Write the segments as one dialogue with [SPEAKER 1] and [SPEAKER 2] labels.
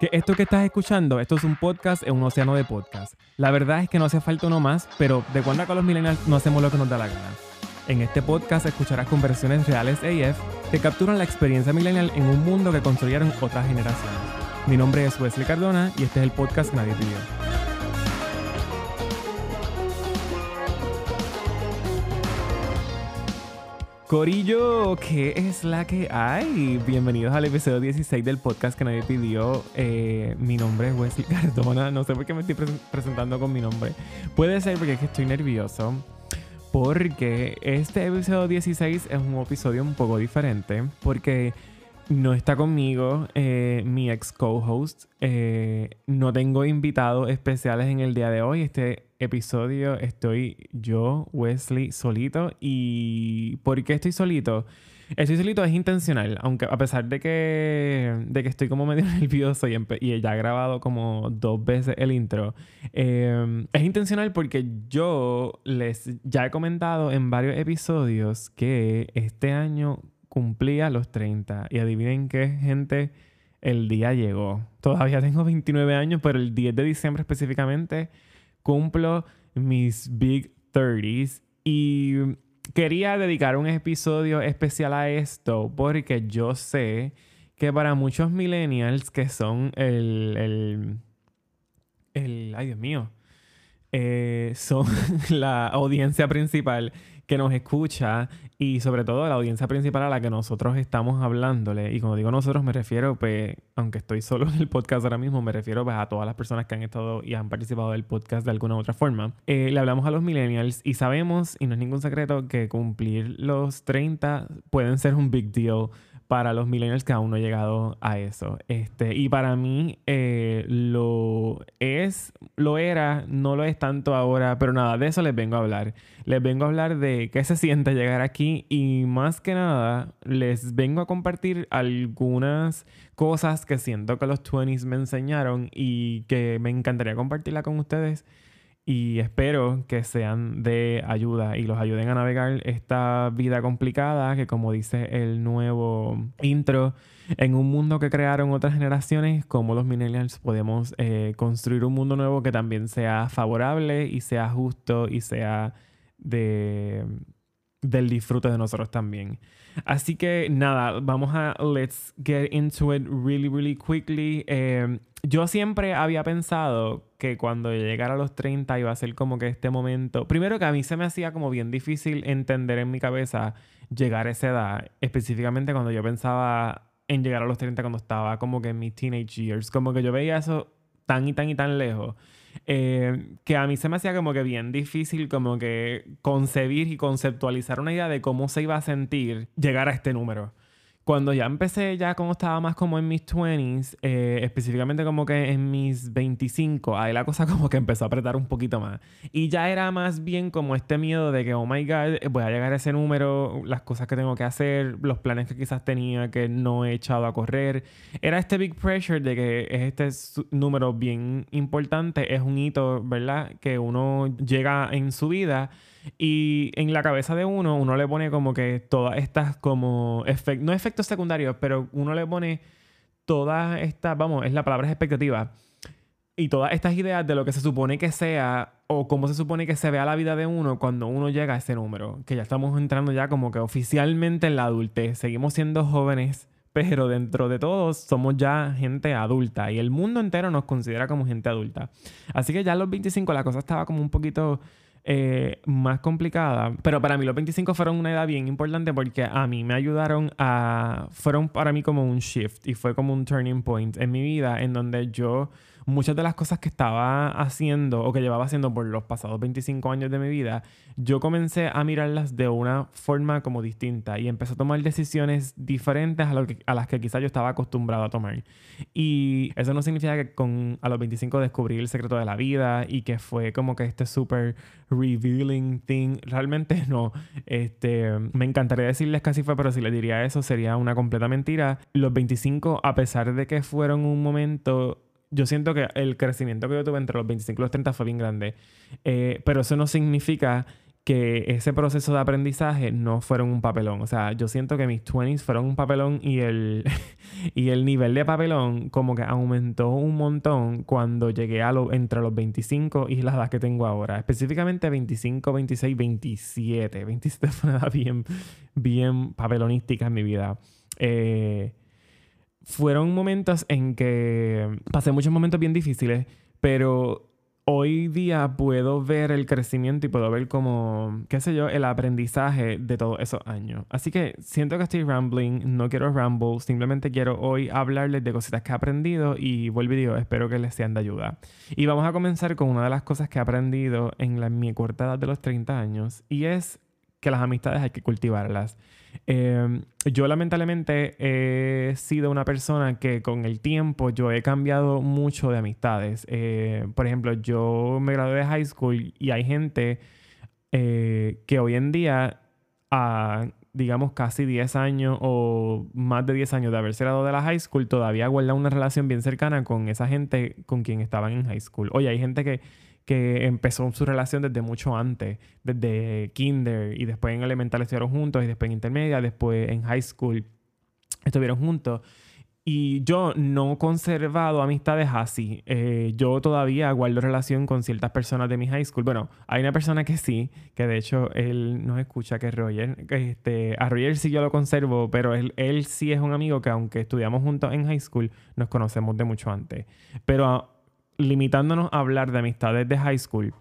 [SPEAKER 1] Que esto que estás escuchando, esto es un podcast en un océano de podcast. La verdad es que no hace falta uno más, pero de cuando acá los millennials no hacemos lo que nos da la gana. En este podcast escucharás conversaciones reales AF que capturan la experiencia millennial en un mundo que construyeron otras generaciones. Mi nombre es Wesley Cardona y este es el podcast nadie pidió. Corillo, ¿qué es la que hay? Bienvenidos al episodio 16 del podcast que nadie pidió. Eh, mi nombre es Wesley Cardona. No sé por qué me estoy presentando con mi nombre. Puede ser porque es que estoy nervioso. Porque este episodio 16 es un episodio un poco diferente. Porque no está conmigo eh, mi ex co-host. Eh, no tengo invitados especiales en el día de hoy. Este episodio estoy yo, Wesley, solito. ¿Y por qué estoy solito? Estoy solito es intencional, aunque a pesar de que, de que estoy como medio nervioso y, ya he grabado como dos veces el intro, eh, es intencional porque yo les ya he comentado en varios episodios que este año cumplía los 30 y adivinen qué gente, el día llegó. Todavía tengo 29 años, pero el 10 de diciembre específicamente cumplo mis Big 30s y quería dedicar un episodio especial a esto porque yo sé que para muchos millennials que son el, el, el ay Dios mío, eh, son la audiencia principal que nos escucha y sobre todo la audiencia principal a la que nosotros estamos hablándole. Y cuando digo nosotros me refiero, pues, aunque estoy solo en el podcast ahora mismo, me refiero pues, a todas las personas que han estado y han participado del podcast de alguna u otra forma. Eh, le hablamos a los millennials y sabemos, y no es ningún secreto, que cumplir los 30 pueden ser un big deal para los millennials que aún no he llegado a eso. Este, y para mí eh, lo es, lo era, no lo es tanto ahora, pero nada, de eso les vengo a hablar. Les vengo a hablar de qué se siente llegar aquí y más que nada les vengo a compartir algunas cosas que siento que los 20s me enseñaron y que me encantaría compartirla con ustedes y espero que sean de ayuda y los ayuden a navegar esta vida complicada que como dice el nuevo intro, en un mundo que crearon otras generaciones, como los millennials podemos eh, construir un mundo nuevo que también sea favorable y sea justo y sea de, del disfrute de nosotros también. Así que nada, vamos a let's get into it really, really quickly. Eh, yo siempre había pensado que cuando llegara a los 30 iba a ser como que este momento. Primero que a mí se me hacía como bien difícil entender en mi cabeza llegar a esa edad, específicamente cuando yo pensaba en llegar a los 30 cuando estaba como que en mis teenage years. Como que yo veía eso tan y tan y tan lejos. Eh, que a mí se me hacía como que bien difícil como que concebir y conceptualizar una idea de cómo se iba a sentir llegar a este número cuando ya empecé, ya como estaba más como en mis 20s, eh, específicamente como que en mis 25, ahí la cosa como que empezó a apretar un poquito más. Y ya era más bien como este miedo de que, oh my god, voy a llegar a ese número, las cosas que tengo que hacer, los planes que quizás tenía que no he echado a correr. Era este big pressure de que es este número bien importante, es un hito, ¿verdad? Que uno llega en su vida y en la cabeza de uno, uno le pone como que todas estas como efectos, no efectos secundarios, pero uno le pone todas estas, vamos, es la palabra expectativa. Y todas estas ideas de lo que se supone que sea o cómo se supone que se vea la vida de uno cuando uno llega a ese número. Que ya estamos entrando ya como que oficialmente en la adultez. Seguimos siendo jóvenes, pero dentro de todos somos ya gente adulta. Y el mundo entero nos considera como gente adulta. Así que ya a los 25 la cosa estaba como un poquito eh, más complicada. Pero para mí los 25 fueron una edad bien importante porque a mí me ayudaron a... Fueron para mí como un shift y fue como un turning point en mi vida en donde yo muchas de las cosas que estaba haciendo o que llevaba haciendo por los pasados 25 años de mi vida, yo comencé a mirarlas de una forma como distinta y empecé a tomar decisiones diferentes a, las que quizás yo estaba acostumbrado a tomar. Y eso no significa que con, a los 25 descubrí el secreto de la vida y que fue como que este súper revealing thing. Realmente no. Este, me encantaría decirles que así fue, pero si les diría eso sería una completa mentira. Los 25, a pesar de que fueron un momento yo siento que el crecimiento que yo tuve entre los 25 y los 30 fue bien grande. Eh, pero eso no significa que ese proceso de aprendizaje no fueron un papelón. O sea, yo siento que mis 20s fueron un papelón y el, y el nivel de papelón como que aumentó un montón cuando llegué a lo, entre los 25 y la edad que tengo ahora. Específicamente 25, 26, 27. 27 fue una edad bien, bien papelonística en mi vida. Eh, fueron momentos en que pasé muchos momentos bien difíciles, pero hoy día puedo ver el crecimiento y puedo ver como, qué sé yo, el aprendizaje de todos esos años. Así que siento que estoy rambling, no quiero ramble, simplemente quiero hoy hablarles de cositas que he aprendido y vuelvo y digo, espero que les sean de ayuda. Y vamos a comenzar con una de las cosas que he aprendido en la, mi corta edad de los 30 años y es que las amistades hay que cultivarlas. Em, yo lamentablemente he sido una persona que con el tiempo yo he cambiado mucho de amistades. Eh, por ejemplo, yo me gradué de high school y hay gente eh, que hoy en día, a digamos casi 10 años o más de 10 años de haberse graduado de la high school, todavía guarda una relación bien cercana con esa gente con quien estaban en high school. Oye, hay gente que que empezó su relación desde mucho antes, desde kinder y después en elemental estuvieron juntos y después en intermedia, después en high school estuvieron juntos. Y yo no he conservado amistades así. Eh, yo todavía guardo relación con ciertas personas de mi high school. Bueno, hay una persona que sí, que de hecho él nos escucha, que es Roger. Este, a Roger sí yo lo conservo, pero él, él sí es un amigo que aunque estudiamos juntos en high school, nos conocemos de mucho antes. Pero limitándonos a hablar de amistades de high school,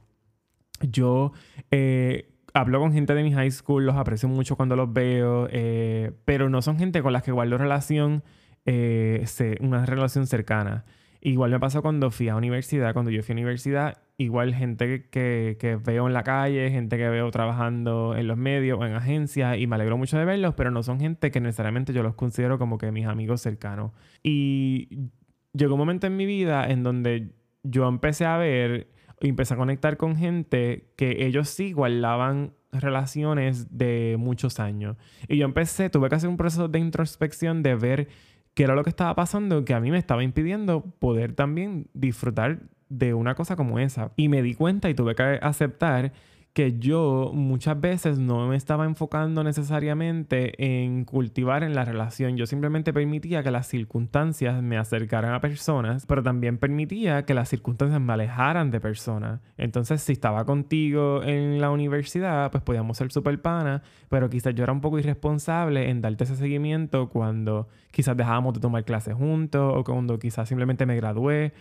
[SPEAKER 1] yo eh, hablo con gente de mi high school, los aprecio mucho cuando los veo, eh, pero no son gente con las que guardo relación, eh, una relación cercana. Igual me pasó cuando fui a universidad, cuando yo fui a universidad, igual gente que, que, veo en la calle, gente que veo trabajando en los medios o en agencias y me alegro mucho de verlos, pero no son gente que necesariamente yo los considero como que mis amigos cercanos. Y llegó un momento en mi vida en donde yo empecé a ver y empecé a conectar con gente que ellos sí guardaban relaciones de muchos años. Y yo empecé, tuve que hacer un proceso de introspección de ver qué era lo que estaba pasando que a mí me estaba impidiendo poder también disfrutar de una cosa como esa. Y me di cuenta y tuve que aceptar que yo muchas veces no me estaba enfocando necesariamente en cultivar en la relación. Yo simplemente permitía que las circunstancias me acercaran a personas, pero también permitía que las circunstancias me alejaran de personas. Entonces, si estaba contigo en la universidad, pues podíamos ser super pana, pero quizás yo era un poco irresponsable en darte ese seguimiento cuando quizás dejábamos de tomar clases juntos o cuando quizás simplemente me gradué.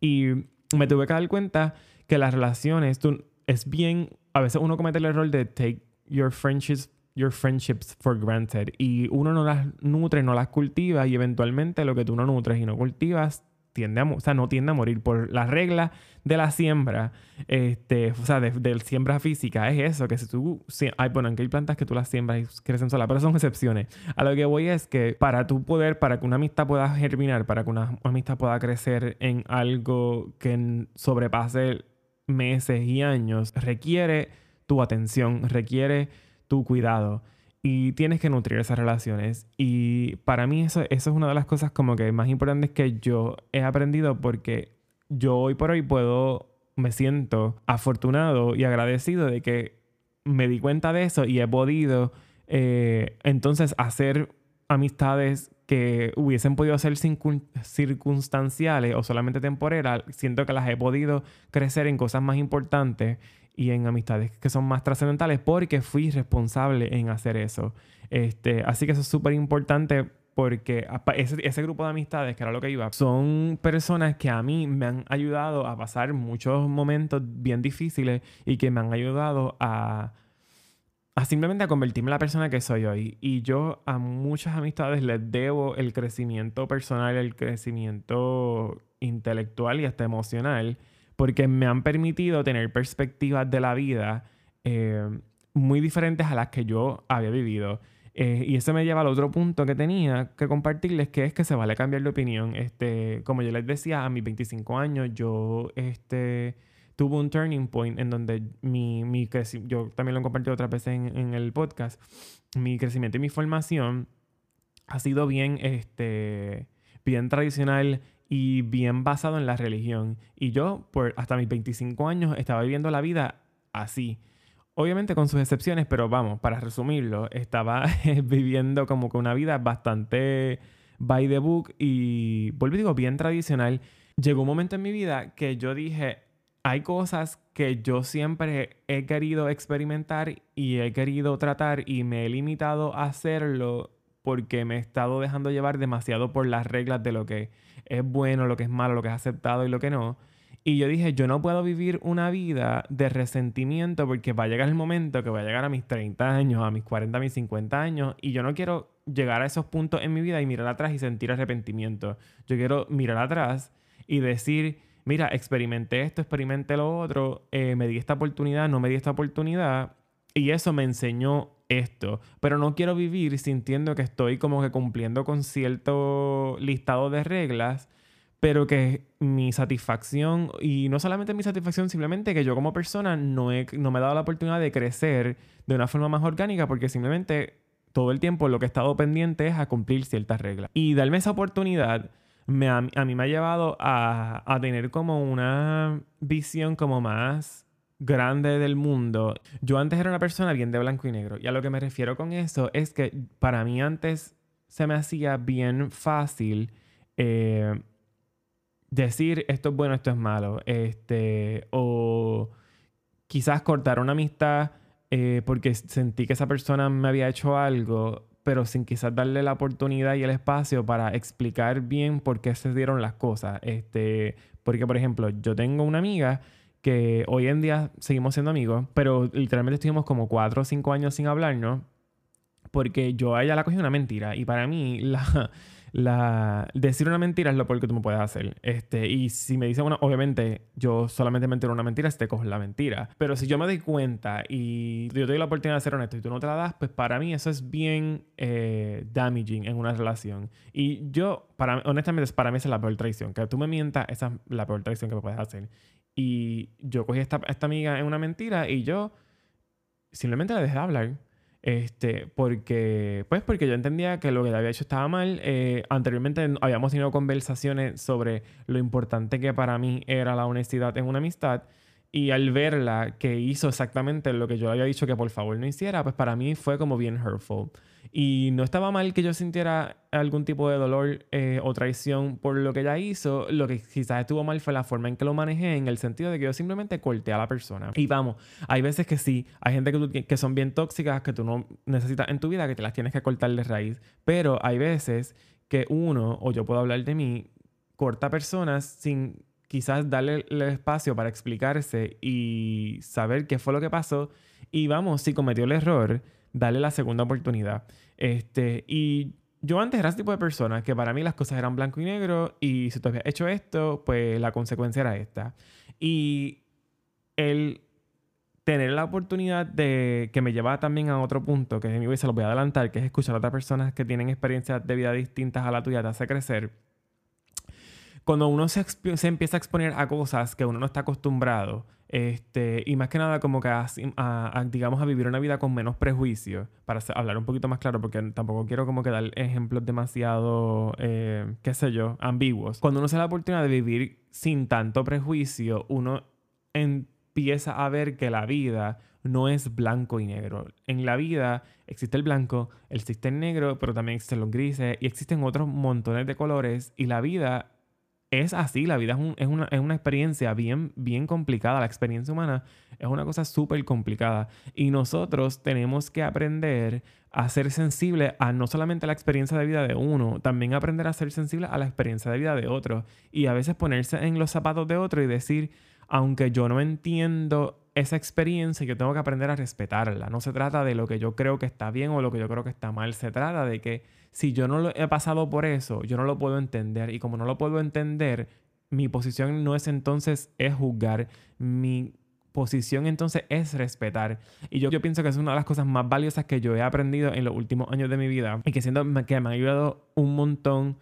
[SPEAKER 1] Y me tuve que dar cuenta que las relaciones, es bien, a veces uno comete el error de take your friendships, your friendships for granted y uno no las nutre, no las cultiva y eventualmente lo que tú no nutres y no cultivas tiende a, o sea, no tiende a morir por la regla de la siembra, este, o sea, de, siembra física, es eso, que si tú, si, hay, bueno, aunque hay plantas que tú las siembras y crecen solas, pero son excepciones. A lo que voy es que para tu poder, para que una amistad pueda germinar, para que una amistad pueda crecer en algo que sobrepase meses y años, requiere tu atención, requiere tu cuidado y tienes que nutrir esas relaciones. Y para mí eso, eso es una de las cosas como que más importantes que yo he aprendido porque yo hoy por hoy puedo, me siento afortunado y agradecido de que me di cuenta de eso y he podido eh, entonces hacer amistades que hubiesen podido ser circunstanciales o solamente temporales, siento que las he podido crecer en cosas más importantes y en amistades que son más trascendentales porque fui responsable en hacer eso. Este, así que eso es súper importante porque ese, ese, grupo de amistades, que era lo que iba, son personas que a mí me han ayudado a pasar muchos momentos bien difíciles y que me han ayudado a simplemente a convertirme en la persona que soy hoy. Y yo a muchas amistades les debo el crecimiento personal, el crecimiento intelectual y hasta emocional, porque me han permitido tener perspectivas de la vida eh, muy diferentes a las que yo había vivido. Eh, y eso me lleva al otro punto que tenía que compartirles, que es que se vale cambiar de opinión. Este, como yo les decía, a mis 25 años yo este, tuvo un turning point en donde mi, mi yo también lo he compartido otras veces en, en, el podcast, mi crecimiento y mi formación ha sido bien, este, bien tradicional y bien basado en la religión. Y yo, por hasta mis 25 años, estaba viviendo la vida así. Obviamente con sus excepciones, pero vamos, para resumirlo, estaba viviendo como que una vida bastante by the book y, vuelvo y digo, bien tradicional. Llegó un momento en mi vida que yo dije, hay cosas que yo siempre he querido experimentar y he querido tratar y me he limitado a hacerlo porque me he estado dejando llevar demasiado por las reglas de lo que es bueno, lo que es malo, lo que es aceptado y lo que no. Y yo dije, yo no puedo vivir una vida de resentimiento porque va a llegar el momento que va a llegar a mis 30 años, a mis 40, a mis 50 años, y yo no quiero llegar a esos puntos en mi vida y mirar atrás y sentir arrepentimiento. Yo quiero mirar atrás y decir, mira, experimenté esto, experimenté lo otro, eh, me di esta oportunidad, no me di esta oportunidad, y eso me enseñó esto. Pero no quiero vivir sintiendo que estoy como que cumpliendo con cierto listado de reglas pero que mi satisfacción, y no solamente mi satisfacción, simplemente que yo como persona no, he, no me he dado la oportunidad de crecer de una forma más orgánica porque simplemente todo el tiempo lo que he estado pendiente es a cumplir ciertas reglas. Y darme esa oportunidad me, a, mí me ha llevado a, a tener como una visión como más grande del mundo. Yo antes era una persona bien de blanco y negro. Y a lo que me refiero con eso es que para mí antes se me hacía bien fácil eh, decir esto es bueno, esto es malo. Este, o quizás cortar una amistad eh, porque sentí que esa persona me había hecho algo, pero sin quizás darle la oportunidad y el espacio para explicar bien por qué se dieron las cosas. Este, porque, por ejemplo, yo tengo una amiga que hoy en día seguimos siendo amigos, pero literalmente estuvimos como cuatro o cinco años sin hablarnos porque yo a ella la cogí una mentira y para mí la la, decir una mentira es lo peor que tú me puedes hacer. Este, y si me dice, bueno, obviamente yo solamente me entero una mentira, si te cojo la mentira. Pero si yo me doy cuenta y yo te doy la oportunidad de ser honesto y tú no te la das, pues para mí eso es bien eh, damaging en una relación. Y yo, para, honestamente, para mí es la peor traición. Que tú me mientas, esa es la peor traición que me puedes hacer. Y yo cogí a esta, esta amiga en una mentira y yo simplemente la dejé de hablar. Este, porque, pues porque yo entendía que lo que le había hecho estaba mal. Eh, anteriormente habíamos tenido conversaciones sobre lo importante que para mí era la honestidad en una amistad. Y al verla que hizo exactamente lo que yo le había dicho que por favor no hiciera, pues para mí fue como bien hurtful. Y no estaba mal que yo sintiera algún tipo de dolor eh, o traición por lo que ella hizo. Lo que quizás estuvo mal fue la forma en que lo manejé, en el sentido de que yo simplemente corté a la persona. Y vamos, hay veces que sí, hay gente que, que son bien tóxicas, que tú no necesitas en tu vida, que te las tienes que cortar de raíz. Pero hay veces que uno, o yo puedo hablar de mí, corta personas sin quizás darle el espacio para explicarse y saber qué fue lo que pasó. Y vamos, si cometió el error, darle la segunda oportunidad. Este, y yo antes era ese tipo de persona que para mí las cosas eran blanco y negro y si tú habías hecho esto, pues la consecuencia era esta. Y el tener la oportunidad de que me lleva también a otro punto, que mi se lo voy a adelantar, que es escuchar a otras personas que tienen experiencias de vida distintas a la tuya, te hace crecer cuando uno se, se, empieza a exponer a cosas que uno no está acostumbrado, este, y más que nada como que a, digamos a vivir una vida con menos prejuicios, para hablar un poquito más claro, porque tampoco quiero como que dar ejemplos demasiado, eh, qué sé yo, ambiguos. Cuando uno se da la oportunidad de vivir sin tanto prejuicio, uno empieza a ver que la vida no es blanco y negro. En la vida existe el blanco, existe el negro, pero también existen los grises y existen otros montones de colores y la vida es así, la vida es, una, experiencia bien, bien complicada, la experiencia humana es una cosa súper complicada. Y nosotros tenemos que aprender a ser sensibles a no solamente la experiencia de vida de uno, también aprender a ser sensible a la experiencia de vida de otro. Y a veces ponerse en los zapatos de otro y decir, aunque yo no entiendo esa experiencia, yo tengo que aprender a respetarla. No se trata de lo que yo creo que está bien o lo que yo creo que está mal, se trata de que si yo no lo he pasado por eso, yo no lo puedo entender. Y como no lo puedo entender, mi posición no es entonces es juzgar. Mi posición entonces es respetar. Y yo, yo pienso que es una de las cosas más valiosas que yo he aprendido en los últimos años de mi vida y que siento que me ha ayudado un montón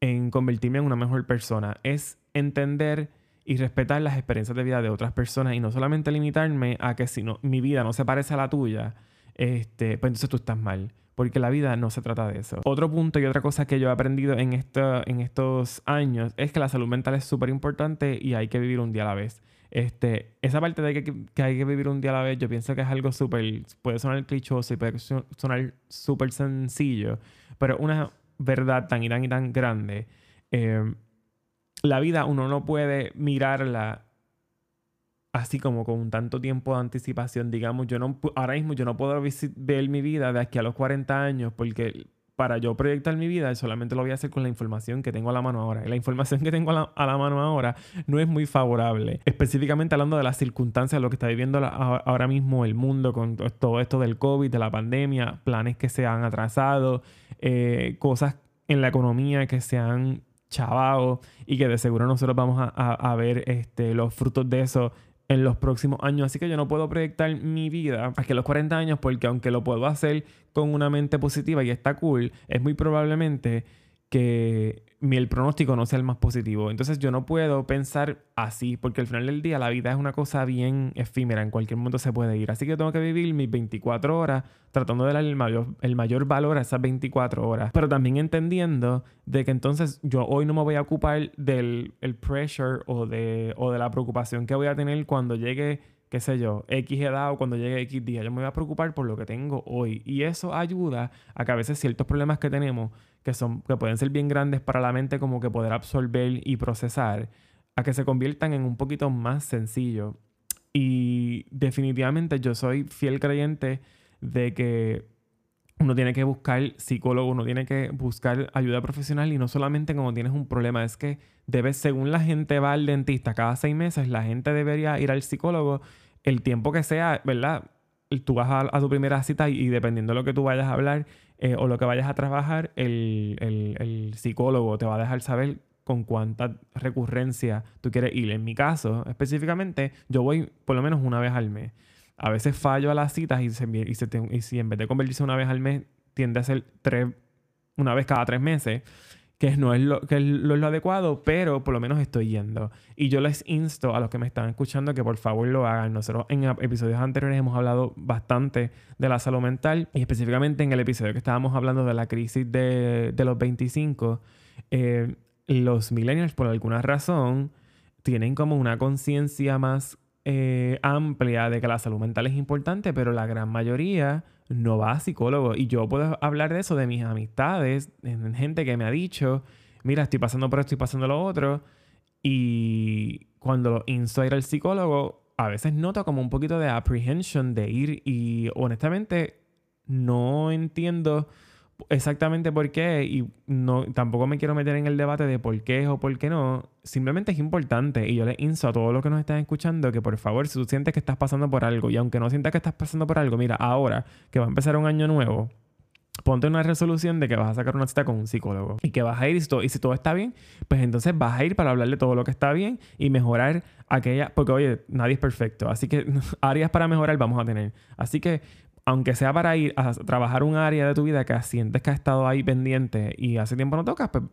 [SPEAKER 1] en convertirme en una mejor persona. Es entender y respetar las experiencias de vida de otras personas y no solamente limitarme a que si no, mi vida no se parece a la tuya, este, pues entonces tú estás mal porque la vida no se trata de eso. Otro punto y otra cosa que yo he aprendido en, en estos años es que la salud mental es súper importante y hay que vivir un día a la vez. Este, esa parte de que, hay que vivir un día a la vez, yo pienso que es algo súper, puede sonar clichoso y puede sonar súper sencillo, pero una verdad tan y tan y tan grande. Eh, la vida uno no puede mirarla así como con tanto tiempo de anticipación. Digamos, yo no, ahora mismo yo no puedo ver mi vida de aquí a los 40 años porque para yo proyectar mi vida solamente lo voy a hacer con la información que tengo a la mano ahora. Y la información que tengo a la, mano ahora no es muy favorable. Específicamente hablando de las circunstancias, lo que está viviendo ahora mismo el mundo con todo esto del COVID, de la pandemia, planes que se han atrasado, eh, cosas en la economía que se han chavado y que de seguro nosotros vamos a, a ver este, los frutos de eso en los próximos años. Así que yo no puedo proyectar mi vida a que los 40 años, porque aunque lo puedo hacer con una mente positiva y está cool, es muy probablemente que el pronóstico no sea el más positivo. Entonces yo no puedo pensar así, porque al final del día la vida es una cosa bien efímera, en cualquier momento se puede ir. Así que tengo que vivir mis 24 horas tratando de dar el mayor, el mayor valor a esas 24 horas, pero también entendiendo de que entonces yo hoy no me voy a ocupar del el pressure o de, o de la preocupación que voy a tener cuando llegue qué sé yo, X edad o cuando llegue X día. Yo me voy a preocupar por lo que tengo hoy. Y eso ayuda a que a veces ciertos problemas que tenemos, que, son, que pueden ser bien grandes para la mente, como que poder absorber y procesar, a que se conviertan en un poquito más sencillo. Y definitivamente yo soy fiel creyente de que uno tiene que buscar psicólogo, uno tiene que buscar ayuda profesional y no solamente cuando tienes un problema, es que debes, según la gente va al dentista cada seis meses, la gente debería ir al psicólogo el tiempo que sea, ¿verdad? Tú vas a, tu primera cita y, dependiendo de lo que tú vayas a hablar eh, o lo que vayas a trabajar, el, el psicólogo te va a dejar saber con cuánta recurrencia tú quieres ir. En mi caso, específicamente, yo voy por lo menos una vez al mes a veces fallo a las citas y, si en vez de convertirse una vez al mes, tiende a ser tres, una vez cada tres meses, que no es lo, que es lo, adecuado, pero por lo menos estoy yendo. Y yo les insto a los que me están escuchando que por favor lo hagan. Nosotros en episodios anteriores hemos hablado bastante de la salud mental y específicamente en el episodio que estábamos hablando de la crisis de, los 25, eh, los millennials por alguna razón tienen como una conciencia más eh, amplia de que la salud mental es importante, pero la gran mayoría no va a psicólogo. Y yo puedo hablar de eso de mis amistades, en gente que me ha dicho, mira, estoy pasando por esto, estoy pasando lo otro. Y cuando lo insto a psicólogo, a veces noto como un poquito de apprehension de ir y honestamente no entiendo exactamente por qué y no tampoco me quiero meter en el debate de por qué o por qué no. Simplemente es importante y yo les insto a todos los que nos están escuchando que por favor, si tú sientes que estás pasando por algo y aunque no sientas que estás pasando por algo, mira, ahora que va a empezar un año nuevo, ponte una resolución de que vas a sacar una cita con un psicólogo y que vas a ir y si, todo, y si todo está bien, pues entonces vas a ir para hablarle todo lo que está bien y mejorar aquella, porque oye, nadie es perfecto, así que áreas para mejorar vamos a tener. Así que aunque sea para ir a trabajar un área de tu vida que sientes que has estado ahí pendiente y hace tiempo no tocas, pues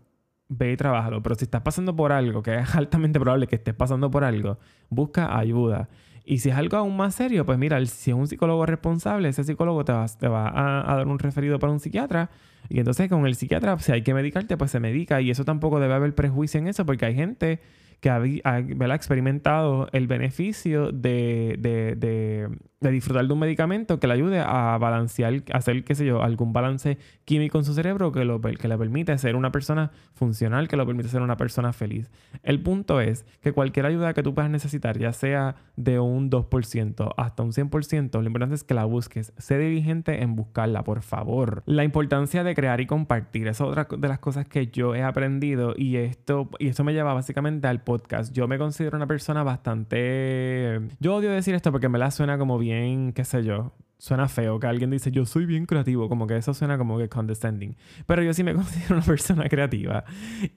[SPEAKER 1] ve y trabájalo. Pero si estás pasando por algo, que es altamente probable que estés pasando por algo, busca ayuda. Y si es algo aún más serio, pues mira, si es un psicólogo responsable, ese psicólogo te va, a, dar un referido para un psiquiatra. Y entonces con el psiquiatra, si hay que medicarte, pues se medica. Y eso tampoco debe haber prejuicio en eso, porque hay gente que ha, experimentado el beneficio de, disfrutar de un medicamento que le ayude a balancear, hacer, qué sé yo, algún balance químico en su cerebro que, lo, que le permite ser una persona funcional, que le permite ser una persona feliz. El punto es que cualquier ayuda que tú puedas necesitar, ya sea de un 2% hasta un 100%, lo importante es que la busques. Sé diligente en buscarla, por favor. La importancia de crear y compartir es otra de las cosas que yo he aprendido y esto, y esto me lleva básicamente al podcast. Yo me considero una persona bastante... Yo odio decir esto porque me la suena como bien, qué sé yo, suena feo que alguien dice yo soy bien creativo, como que eso suena como que condescending. Pero yo sí me considero una persona creativa.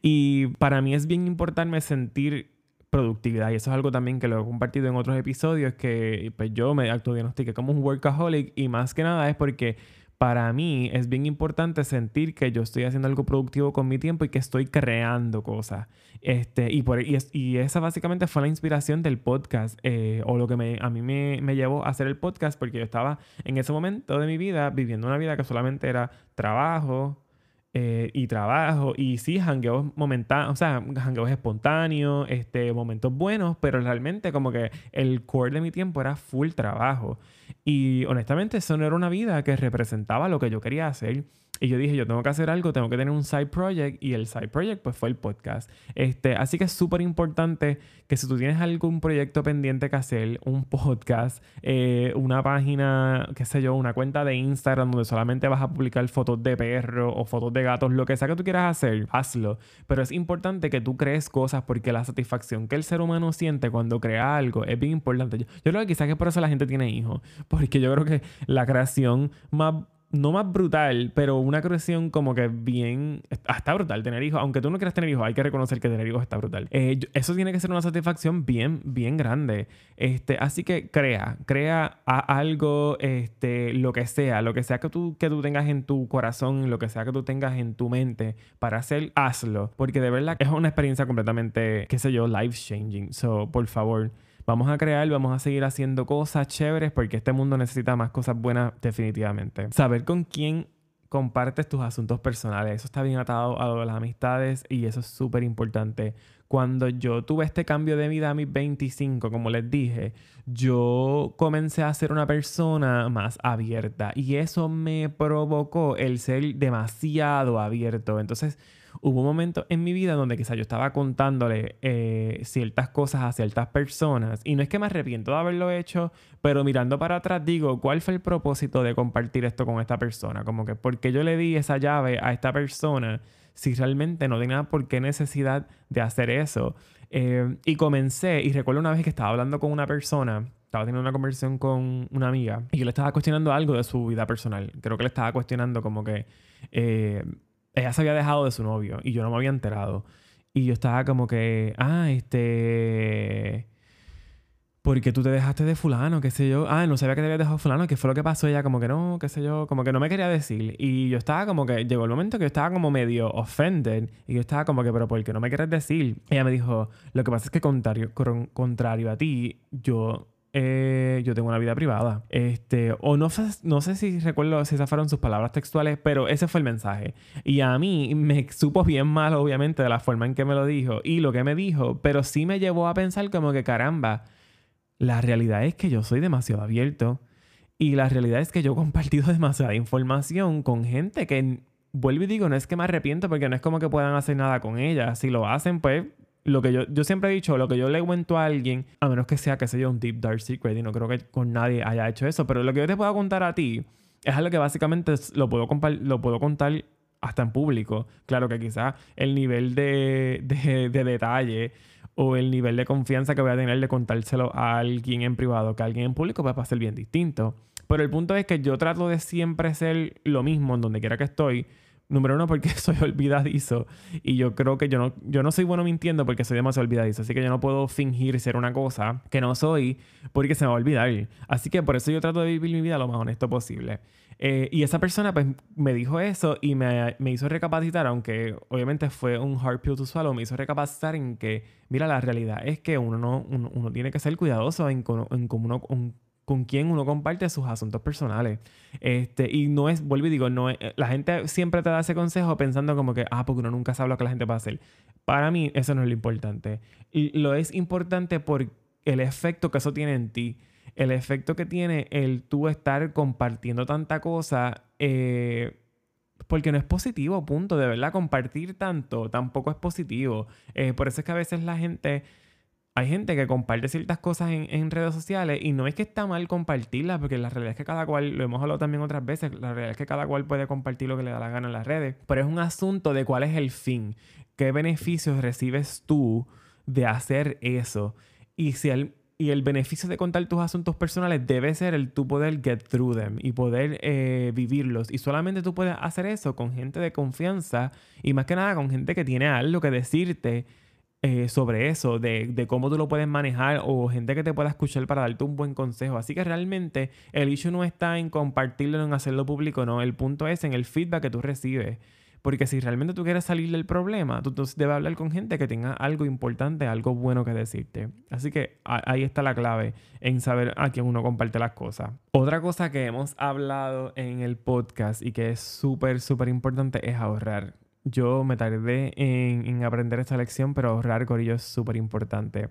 [SPEAKER 1] Y para mí es bien importante sentir productividad. Y eso es algo también que lo he compartido en otros episodios, que pues yo me autodiagnostiqué como un workaholic y más que nada es porque para mí es bien importante sentir que yo estoy haciendo algo productivo con mi tiempo y que estoy creando cosas. Este, y, por, y, esa básicamente fue la inspiración del podcast eh, o lo que me, a mí me, me, llevó a hacer el podcast porque yo estaba en ese momento de mi vida viviendo una vida que solamente era trabajo, eh, y trabajo. Y sí, jangueos momentáneos, o sea, jangueos espontáneos, este, momentos buenos, pero realmente como que el core de mi tiempo era full trabajo. Y honestamente eso no era una vida que representaba lo que yo quería hacer. Y yo dije, yo tengo que hacer algo, tengo que tener un side project. Y el side project, pues, fue el podcast. Este, así que es súper importante que si tú tienes algún proyecto pendiente que hacer, un podcast, eh, una página, qué sé yo, una cuenta de Instagram donde solamente vas a publicar fotos de perros o fotos de gatos, lo que sea que tú quieras hacer, hazlo. Pero es importante que tú crees cosas porque la satisfacción que el ser humano siente cuando crea algo es bien importante. Yo, yo creo que quizás que por eso la gente tiene hijos. Porque yo creo que la creación más no más brutal, pero una creación como que bien... Está brutal tener hijos. Aunque tú no quieras tener hijos, hay que reconocer que tener hijos está brutal. Eh, eso tiene que ser una satisfacción bien, bien grande. Este, así que crea, crea algo, este, lo que sea, lo que sea que tú, que tú tengas en tu corazón, lo que sea que tú tengas en tu mente para hacer, hazlo. Porque de verdad es una experiencia completamente, qué sé yo, life changing. So, por favor vamos a crear, vamos a seguir haciendo cosas chéveres porque este mundo necesita más cosas buenas definitivamente. Saber con quién compartes tus asuntos personales, eso está bien atado a las amistades y eso es súper importante. Cuando yo tuve este cambio de vida a mis 25, como les dije, yo comencé a ser una persona más abierta y eso me provocó el ser demasiado abierto. Entonces, hubo un momento en mi vida donde quizás yo estaba contándole eh, ciertas cosas a ciertas personas y no es que me arrepiento de haberlo hecho, pero mirando para atrás digo, ¿cuál fue el propósito de compartir esto con esta persona? Como que, ¿por qué yo le di esa llave a esta persona si realmente no tenía por qué necesidad de hacer eso? Eh, y comencé, y recuerdo una vez que estaba hablando con una persona, estaba teniendo una conversación con una amiga, y yo le estaba cuestionando algo de su vida personal. Creo que le estaba cuestionando como que... Eh, ella se había dejado de su novio y yo no me había enterado. Y yo estaba como que, ah, este... ¿Por qué tú te dejaste de fulano? ¿Qué sé yo? Ah, no sabía que te habías dejado de fulano. ¿Qué fue lo que pasó? Ella como que no, qué sé yo. Como que no me quería decir. Y yo estaba como que... Llegó el momento que yo estaba como medio offended. Y yo estaba como que, pero ¿por qué no me quieres decir? Ella me dijo, lo que pasa es que contrario, contrario a ti, yo eh, yo tengo una vida privada. Este, o no, no sé si recuerdo si esas fueron sus palabras textuales, pero ese fue el mensaje. Y a mí me supo bien mal, obviamente, de la forma en que me lo dijo y lo que me dijo, pero sí me llevó a pensar como que caramba, la realidad es que yo soy demasiado abierto y la realidad es que yo he compartido demasiada información con gente que, vuelvo y digo, no es que me arrepiento porque no es como que puedan hacer nada con ella. Si lo hacen, pues lo que yo, yo siempre he dicho, lo que yo le cuento a alguien, a menos que sea, que sea un deep dark secret, y no creo que con nadie haya hecho eso, pero lo que yo te puedo contar a ti es algo que básicamente lo puedo, lo puedo contar hasta en público. Claro que quizás el nivel de, de, detalle o el nivel de confianza que voy a tener de contárselo a alguien en privado que a alguien en público pues va a ser bien distinto. Pero el punto es que yo trato de siempre ser lo mismo en donde quiera que estoy Número uno, porque soy olvidadizo. Y yo creo que yo no, yo no soy bueno mintiendo porque soy demasiado olvidadizo. Así que yo no puedo fingir ser una cosa que no soy porque se me va a olvidar. Así que por eso yo trato de vivir mi vida lo más honesto posible. Eh, y esa persona pues me dijo eso y me, me, hizo recapacitar, aunque obviamente fue un hard pill to swallow, me hizo recapacitar en que, mira, la realidad es que uno, no, uno, tiene que ser cuidadoso en, en cómo uno, con quien uno comparte sus asuntos personales. Este, y no es, vuelvo y digo, no es, la gente siempre te da ese consejo pensando como que, ah, porque uno nunca sabe lo que la gente va a hacer. Para mí, eso no es lo importante. Y lo es importante por el efecto que eso tiene en ti. El efecto que tiene el tú estar compartiendo tanta cosa. Eh, porque no es positivo, punto. De verdad, compartir tanto tampoco es positivo. Eh, por eso es que a veces la gente hay gente que comparte ciertas cosas en, redes sociales y no es que está mal compartirlas, porque la realidad es que cada cual, lo hemos hablado también otras veces, la realidad es que cada cual puede compartir lo que le da la gana en las redes, pero es un asunto de cuál es el fin, qué beneficios recibes tú de hacer eso. Y si el, y el beneficio de contar tus asuntos personales debe ser el tú poder get through them y poder eh, vivirlos. Y solamente tú puedes hacer eso con gente de confianza y más que nada con gente que tiene algo que decirte eh, sobre eso, de, cómo tú lo puedes manejar o gente que te pueda escuchar para darte un buen consejo. Así que realmente el issue no está en compartirlo, en hacerlo público, no. El punto es en el feedback que tú recibes. Porque si realmente tú quieres salir del problema, tú entonces debes hablar con gente que tenga algo importante, algo bueno que decirte. Así que ahí está la clave en saber a quién uno comparte las cosas. Otra cosa que hemos hablado en el podcast y que es súper, súper importante es ahorrar. Yo me tardé en, en aprender esta lección, pero ahorrar, Corillo, es súper importante.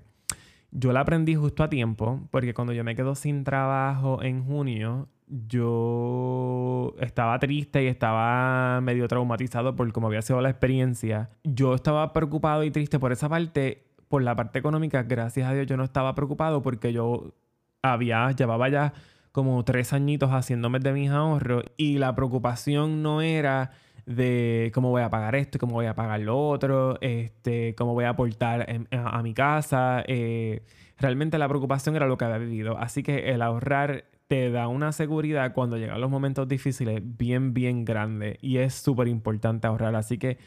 [SPEAKER 1] Yo la aprendí justo a tiempo, porque cuando yo me quedo sin trabajo en junio, yo estaba triste y estaba medio traumatizado por cómo había sido la experiencia. Yo estaba preocupado y triste por esa parte. Por la parte económica, gracias a Dios, yo no estaba preocupado porque yo había, llevaba ya como tres añitos haciéndome de mis ahorros y la preocupación no era de cómo voy a pagar esto, cómo voy a pagar lo otro, este, cómo voy a aportar a, mi casa. Eh, realmente la preocupación era lo que había vivido. Así que el ahorrar te da una seguridad cuando llegan los momentos difíciles bien, bien grande. Y es súper importante ahorrar. Así que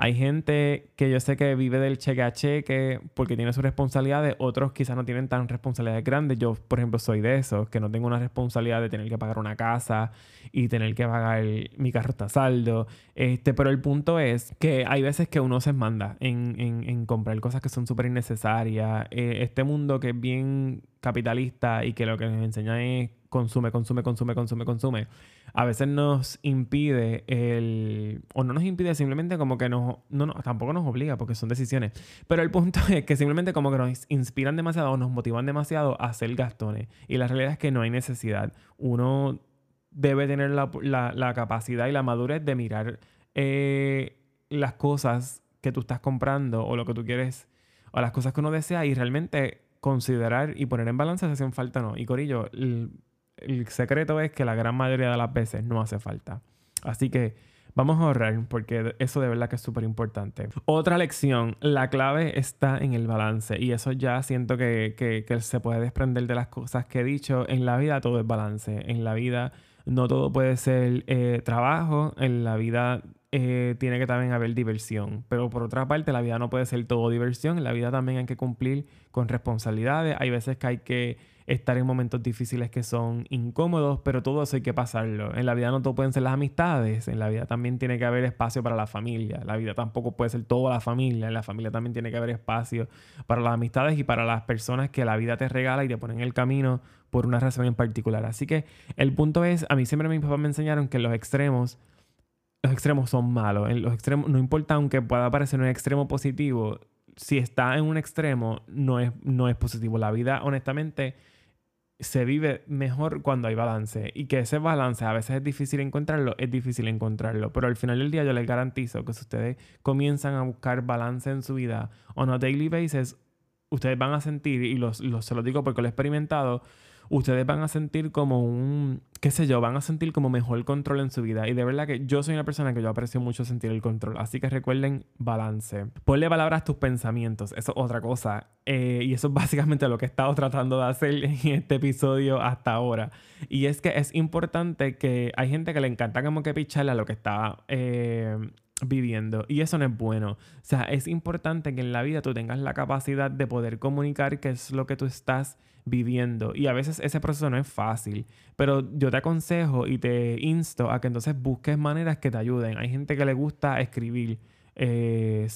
[SPEAKER 1] hay gente que yo sé que vive del cheque a cheque porque tiene sus responsabilidades, otros quizás no tienen tan responsabilidades grandes. Yo, por ejemplo, soy de esos, que no tengo una responsabilidad de tener que pagar una casa y tener que pagar mi carro está saldo. Este, pero el punto es que hay veces que uno se manda en, en, comprar cosas que son súper innecesarias. Eh, este mundo que es bien capitalista y que lo que nos enseña es consume, consume, consume, consume, consume, a veces nos impide el... o no nos impide, simplemente como que nos... No, no, tampoco nos obliga porque son decisiones. Pero el punto es que simplemente como que nos inspiran demasiado, nos motivan demasiado a hacer gastones. Y la realidad es que no hay necesidad. Uno debe tener la, capacidad y la madurez de mirar eh, las cosas que tú estás comprando o lo que tú quieres o las cosas que uno desea y realmente considerar y poner en balance si hacen falta o no. Y Corillo, el secreto es que la gran mayoría de las veces no hace falta. Así que vamos a ahorrar porque eso de verdad que es súper importante. Otra lección, la clave está en el balance y eso ya siento que, que, se puede desprender de las cosas que he dicho. En la vida todo es balance. En la vida no todo puede ser eh, trabajo. En la vida eh, tiene que también haber diversión. Pero por otra parte, la vida no puede ser todo diversión. En la vida también hay que cumplir con responsabilidades. Hay veces que hay que estar en momentos difíciles que son incómodos, pero todo eso hay que pasarlo. En la vida no todo pueden ser las amistades, en la vida también tiene que haber espacio para la familia. La vida tampoco puede ser toda la familia, en la familia también tiene que haber espacio para las amistades y para las personas que la vida te regala y te ponen en el camino por una razón en particular. Así que el punto es, a mí siempre mis papás me enseñaron que los extremos los extremos son malos. En los extremos, no importa aunque pueda parecer un extremo positivo, si está en un extremo, no es, no es positivo. La vida, honestamente, se vive mejor cuando hay balance y que ese balance a veces es difícil encontrarlo, es difícil encontrarlo, pero al final del día yo les garantizo que si ustedes comienzan a buscar balance en su vida on a daily basis, ustedes van a sentir, y los, se lo digo porque lo he experimentado, ustedes van a sentir como un, qué sé yo, van a sentir como mejor control en su vida. Y de verdad que yo soy una persona que yo aprecio mucho sentir el control. Así que recuerden balance. Ponle palabras a tus pensamientos. Eso es otra cosa. Eh, y eso es básicamente lo que he estado tratando de hacer en este episodio hasta ahora. Y es que es importante que hay gente que le encanta como que picharle a lo que está... Eh, viviendo. Y eso no es bueno. O sea, es importante que en la vida tú tengas la capacidad de poder comunicar qué es lo que tú estás viviendo. Y a veces ese proceso no es fácil, pero yo te aconsejo y te insto a que entonces busques maneras que te ayuden. Hay gente que le gusta escribir. Eh,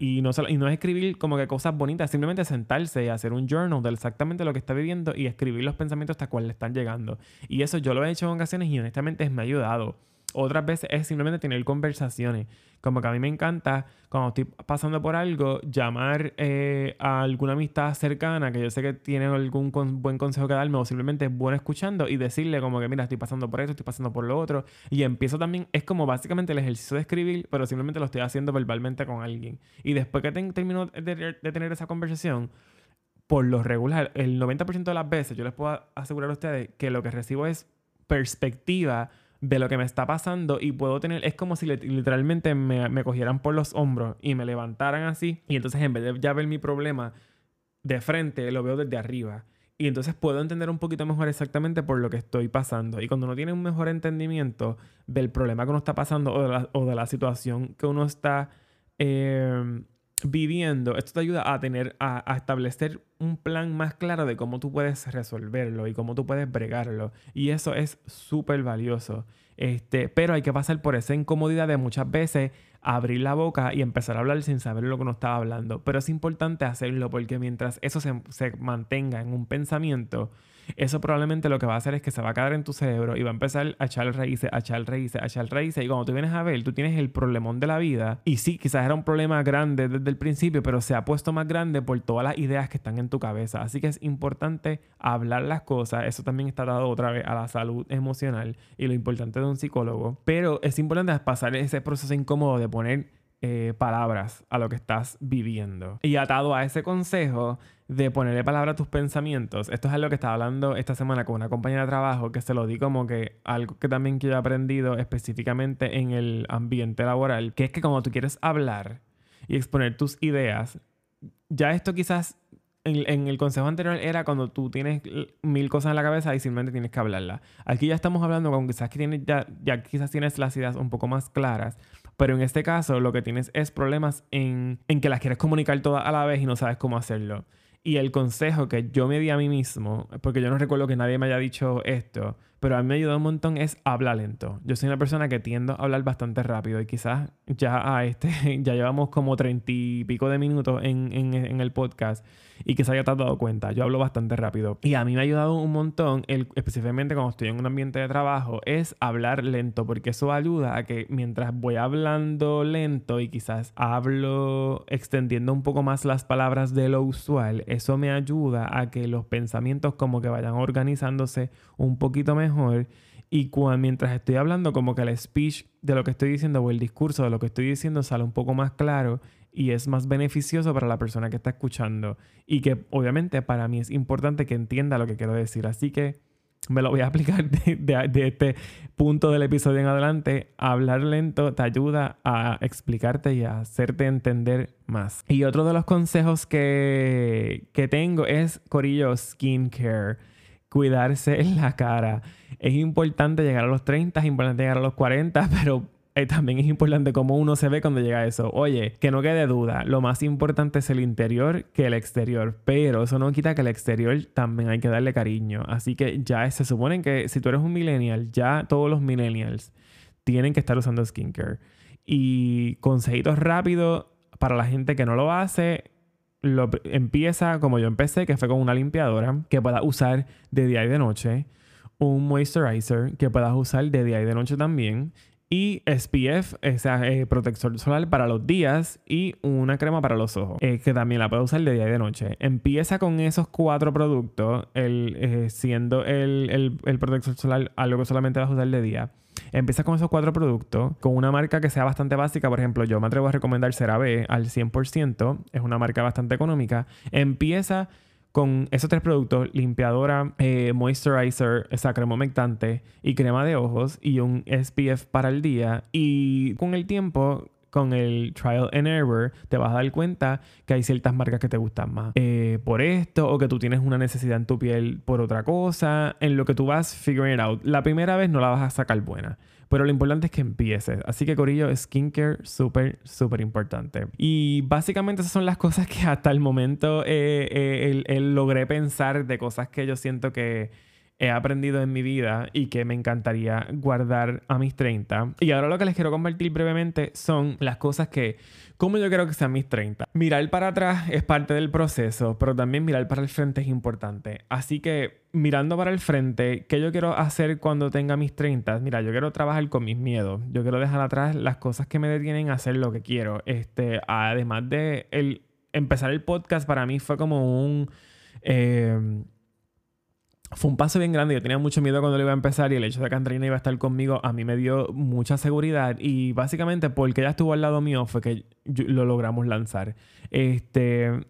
[SPEAKER 1] y, no, y no es escribir como que cosas bonitas, simplemente sentarse y hacer un journal de exactamente lo que está viviendo y escribir los pensamientos hasta cuál le están llegando. Y eso yo lo he hecho en ocasiones y honestamente me ha ayudado. Otras veces es simplemente tener conversaciones. Como que a mí me encanta, cuando estoy pasando por algo, llamar eh, a alguna amistad cercana que yo sé que tiene algún buen consejo que darme o simplemente es bueno escuchando y decirle como que, mira, estoy pasando por esto, estoy pasando por lo otro. Y empiezo también, es como básicamente el ejercicio de escribir, pero simplemente lo estoy haciendo verbalmente con alguien. Y después que termino de, de tener esa conversación, por lo regular, el 90% de las veces yo les puedo asegurar a ustedes que lo que recibo es perspectiva de lo que me está pasando y puedo tener, es como si literalmente me, me, cogieran por los hombros y me levantaran así y entonces en vez de ya ver mi problema de frente, lo veo desde arriba. Y entonces puedo entender un poquito mejor exactamente por lo que estoy pasando. Y cuando uno tiene un mejor entendimiento del problema que uno está pasando o de la, o de la situación que uno está eh, viviendo, esto te ayuda a tener, a, establecer un plan más claro de cómo tú puedes resolverlo y cómo tú puedes bregarlo. Y eso es súper valioso. Este, pero hay que pasar por esa incomodidad de muchas veces abrir la boca y empezar a hablar sin saber lo que uno estaba hablando. Pero es importante hacerlo porque mientras eso se, se mantenga en un pensamiento, eso probablemente lo que va a hacer es que se va a quedar en tu cerebro y va a empezar a echar raíces, a echar raíces, a echar raíces. Y cuando tú vienes a ver, tú tienes el problemón de la vida. Y sí, quizás era un problema grande desde el principio, pero se ha puesto más grande por todas las ideas que están en tu cabeza. Así que es importante hablar las cosas. Eso también está dado otra vez a la salud emocional y lo importante de un psicólogo. Pero es importante pasar ese proceso incómodo de poner eh, palabras a lo que estás viviendo. Y atado a ese consejo de ponerle palabra a tus pensamientos, esto es algo que estaba hablando esta semana con una compañera de trabajo que se lo di como que algo que también que yo he aprendido específicamente en el ambiente laboral, que es que cuando tú quieres hablar y exponer tus ideas, ya esto quizás en, el consejo anterior era cuando tú tienes mil cosas en la cabeza y simplemente tienes que hablarlas. Aquí ya estamos hablando con quizás que tienes ya, ya quizás tienes las ideas un poco más claras pero en este caso lo que tienes es problemas en, en que las quieres comunicar todas a la vez y no sabes cómo hacerlo. Y el consejo que yo me di a mí mismo, porque yo no recuerdo que nadie me haya dicho esto, pero a mí me ayudó un montón es hablar lento. Yo soy una persona que tiendo a hablar bastante rápido y quizás ya a este, ya llevamos como treinta y pico de minutos en, en, el podcast y quizás ya te has dado cuenta, yo hablo bastante rápido. Y a mí me ha ayudado un montón, el, específicamente cuando estoy en un ambiente de trabajo, es hablar lento, porque eso ayuda a que mientras voy hablando lento y quizás hablo extendiendo un poco más las palabras de lo usual, eso me ayuda a que los pensamientos como que vayan organizándose un poquito mejor mejor y cuando, mientras estoy hablando como que el speech de lo que estoy diciendo o el discurso de lo que estoy diciendo sale un poco más claro y es más beneficioso para la persona que está escuchando y que obviamente para mí es importante que entienda lo que quiero decir. Así que me lo voy a aplicar de, este punto del episodio en adelante. Hablar lento te ayuda a explicarte y a hacerte entender más. Y otro de los consejos que, que tengo es Corillo Skincare cuidarse la cara. Es importante llegar a los 30, es importante llegar a los 40, pero eh, también es importante cómo uno se ve cuando llega a eso. Oye, que no quede duda, lo más importante es el interior que el exterior, pero eso no quita que el exterior también hay que darle cariño. Así que ya se supone que si tú eres un millennial, ya todos los millennials tienen que estar usando skincare. Y consejitos rápidos para la gente que no lo hace, lo, empieza como yo empecé, que fue con una limpiadora que puedas usar de día y de noche, un moisturizer que puedas usar de día y de noche también, y SPF, esa eh, protector solar para los días y una crema para los ojos, eh, que también la puedes usar de día y de noche. Empieza con esos cuatro productos, el, eh, siendo el, el, el protector solar algo que solamente vas a usar de día Empieza con esos cuatro productos, con una marca que sea bastante básica. Por ejemplo, yo me atrevo a recomendar CeraVe al 100%. Es una marca bastante económica. Empieza con esos tres productos, limpiadora, eh, moisturizer, esa crema humectante y crema de ojos y un SPF para el día. Y con el tiempo con el trial and error, te vas a dar cuenta que hay ciertas marcas que te gustan más eh, por esto o que tú tienes una necesidad en tu piel por otra cosa. En lo que tú vas figuring it out. La primera vez no la vas a sacar buena. Pero lo importante es que empieces. Así que, Corillo, skincare súper, súper importante. Y básicamente esas son las cosas que hasta el momento eh, eh, logré pensar de cosas que yo siento que he aprendido en mi vida y que me encantaría guardar a mis 30. Y ahora lo que les quiero compartir brevemente son las cosas que, como yo quiero que sean mis 30. Mirar para atrás es parte del proceso, pero también mirar para el frente es importante. Así que mirando para el frente, ¿qué yo quiero hacer cuando tenga mis 30? Mira, yo quiero trabajar con mis miedos. Yo quiero dejar atrás las cosas que me detienen a hacer lo que quiero. Este, además de el, empezar el podcast para mí fue como un... Eh, fue un paso bien grande. Yo tenía mucho miedo cuando lo iba a empezar y el hecho de que Andreina iba a estar conmigo a mí me dio mucha seguridad. Y básicamente porque ella estuvo al lado mío fue que lo logramos lanzar. Este.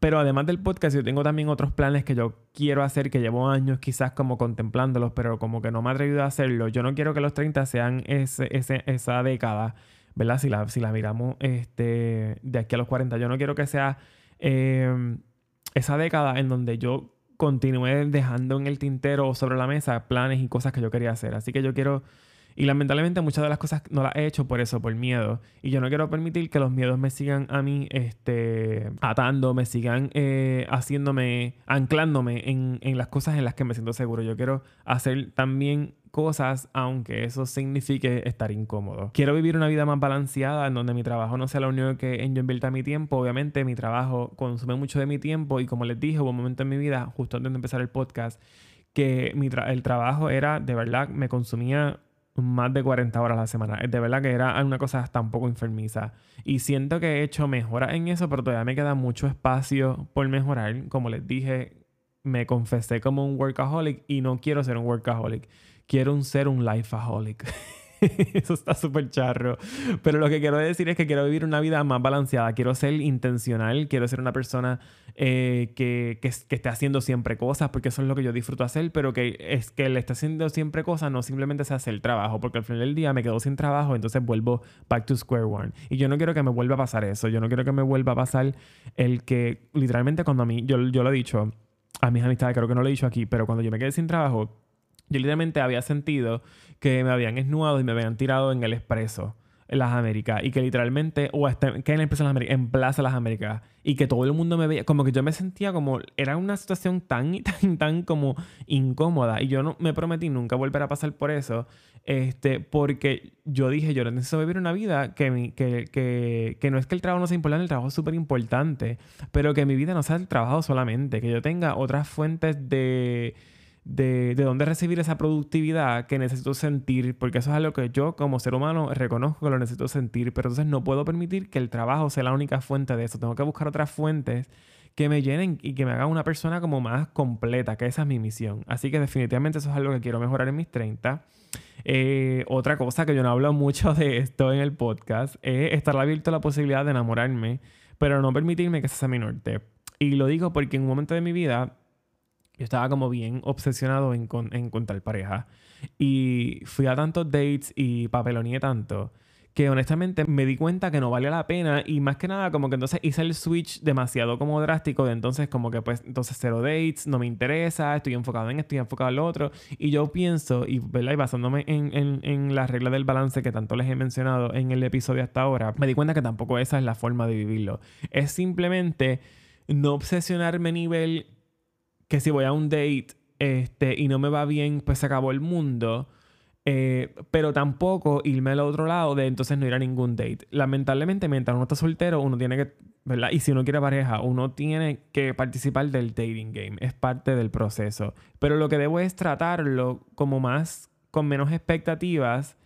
[SPEAKER 1] Pero además del podcast, yo tengo también otros planes que yo quiero hacer, que llevo años quizás como contemplándolos, pero como que no me he atrevido a hacerlo. Yo no quiero que los 30 sean ese, esa década, ¿verdad? Si la, si la miramos este, de aquí a los 40, yo no quiero que sea eh, esa década en donde yo continué dejando en el tintero sobre la mesa planes y cosas que yo quería hacer. Así que yo quiero Y lamentablemente muchas de las cosas no las he hecho por eso, por miedo. Y yo no quiero permitir que los miedos me sigan a mí este, atando, me sigan eh, haciéndome, anclándome en, en las cosas en las que me siento seguro. Yo quiero hacer también cosas, aunque eso signifique estar incómodo. Quiero vivir una vida más balanceada en donde mi trabajo no sea lo único que yo invierta mi tiempo. Obviamente mi trabajo consume mucho de mi tiempo y como les dije, hubo un momento en mi vida, justo antes de empezar el podcast, que mi el trabajo era, de verdad, me consumía más de 40 horas a la semana. De verdad que era una cosa un poco enfermiza. Y siento que he hecho mejoras en eso, pero todavía me queda mucho espacio por mejorar. Como les dije, me confesé como un workaholic y no quiero ser un workaholic quiero ser un lifeaholic. Eso está súper charro. Pero lo que quiero decir es que quiero vivir una vida más balanceada. Quiero ser intencional. Quiero ser una persona eh, que, que, esté haciendo siempre cosas, porque eso es lo que yo disfruto hacer. Pero que es que le esté haciendo siempre cosas, no simplemente se hace el trabajo. Porque al final del día me quedo sin trabajo, entonces vuelvo back to square one. Y yo no quiero que me vuelva a pasar eso. Yo no quiero que me vuelva a pasar el que, literalmente, cuando a mí, yo, yo lo he dicho a mis amistades, creo que no lo he dicho aquí, pero cuando yo me quedé sin trabajo yo literalmente había sentido que me habían esnuado y me habían tirado en el expreso en las Américas y que literalmente, o hasta, que en el expreso en las Américas, en Plaza las Américas y que todo el mundo me veía, como que yo me sentía como, era una situación tan y tan, tan como incómoda y yo no me prometí nunca volver a pasar por eso, este, porque yo dije, yo necesito vivir una vida que, que, que, que no es que el trabajo no sea importante, el trabajo es súper importante, pero que mi vida no sea el trabajo solamente, que yo tenga otras fuentes de de, de dónde recibir esa productividad que necesito sentir, porque eso es algo que yo como ser humano reconozco que lo necesito sentir, pero entonces no puedo permitir que el trabajo sea la única fuente de eso, tengo que buscar otras fuentes que me llenen y que me hagan una persona como más completa, que esa es mi misión. Así que definitivamente eso es algo que quiero mejorar en mis 30. Eh, otra cosa que yo no hablo mucho de esto en el podcast es estar abierto a la posibilidad de enamorarme, pero no permitirme que ese sea mi norte. Y lo digo porque en un momento de mi vida yo estaba como bien obsesionado en, encontrar pareja. Y fui a tantos dates y papeloneé tanto que honestamente me di cuenta que no vale la pena y más que nada como que entonces hice el switch demasiado como drástico de entonces como que pues entonces cero dates, no me interesa, estoy enfocado en esto, estoy enfocado en lo otro y yo pienso y, ¿verdad? y basándome en, en, en la regla del balance que tanto les he mencionado en el episodio hasta ahora, me di cuenta que tampoco esa es la forma de vivirlo. Es simplemente no obsesionarme a nivel que si voy a un date este, y no me va bien, pues se acabó el mundo. Eh, pero tampoco irme al otro lado de entonces no ir a ningún date. Lamentablemente, mientras uno está soltero, uno tiene que, ¿verdad? Y si uno quiere pareja, uno tiene que participar del dating game. Es parte del proceso. Pero lo que debo es tratarlo como más, con menos expectativas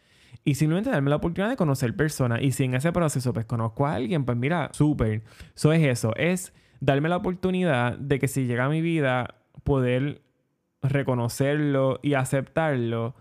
[SPEAKER 1] y simplemente darme la oportunidad de conocer personas. Y si en ese proceso pues conozco a alguien, pues mira, súper. Eso es eso. Es darme la oportunidad de que si llega a mi vida, poder reconocerlo y aceptarlo,